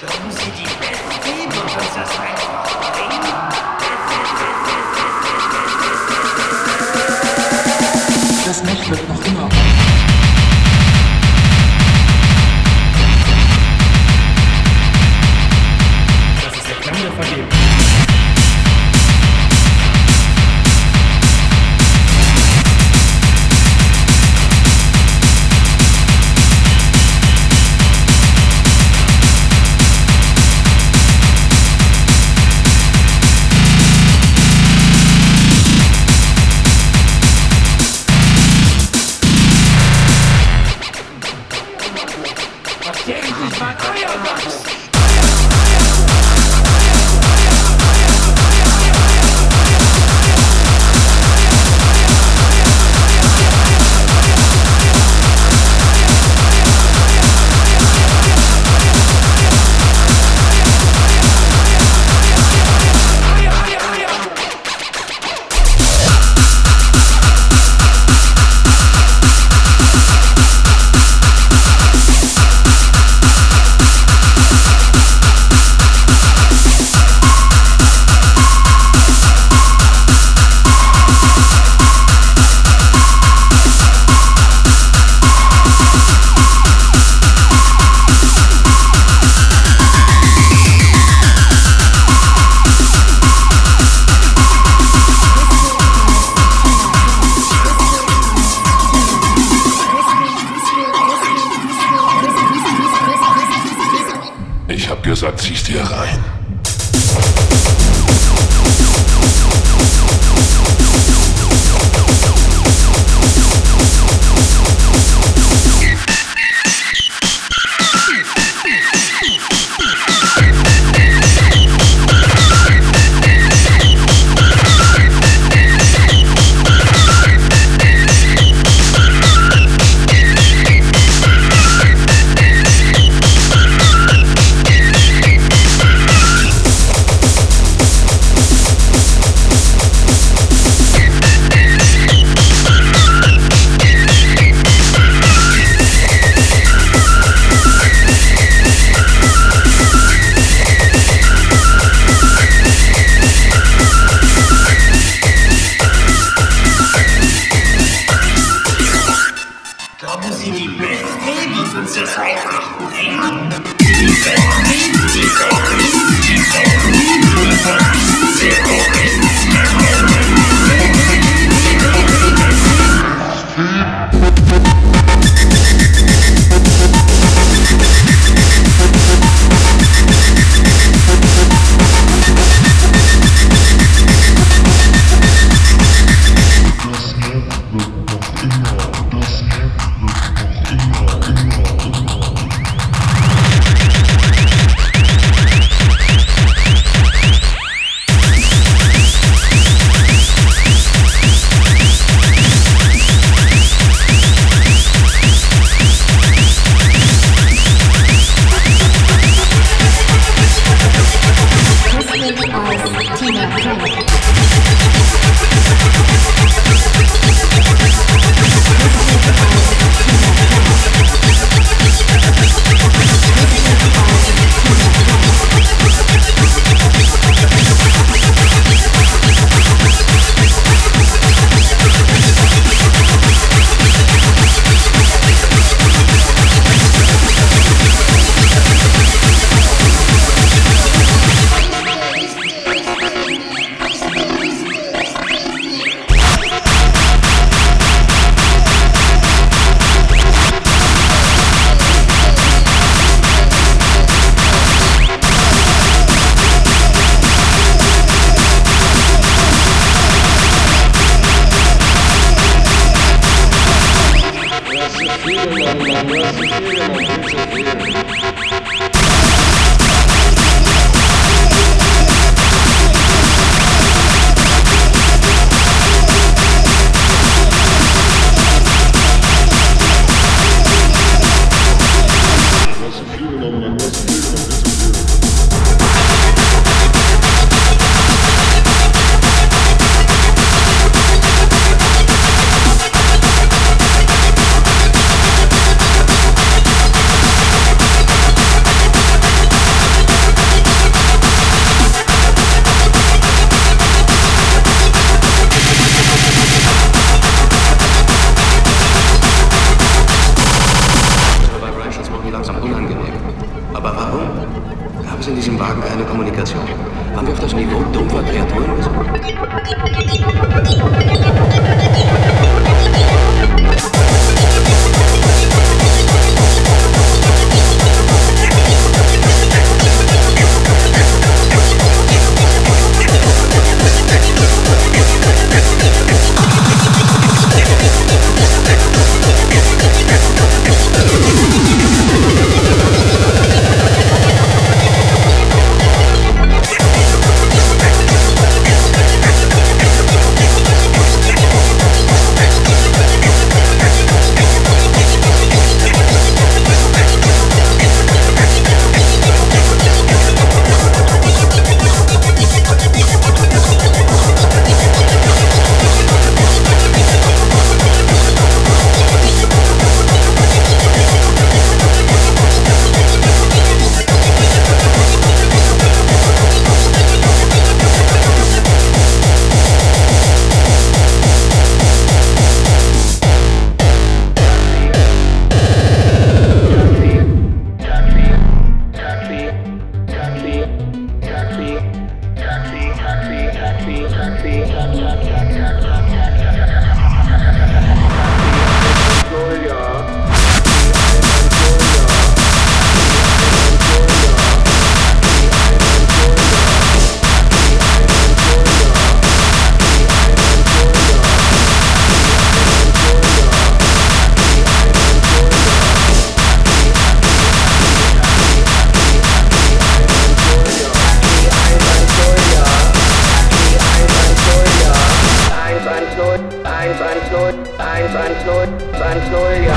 Glauben Sie, die Bestie wird uns das einfach bringen? Wird noch immer. This is my choreograph. Gesagt, zieh's dir rein. Sie, die Bestie wird uns das einfach bringen? Freedom, my mercy, freedom, I'm here. slowly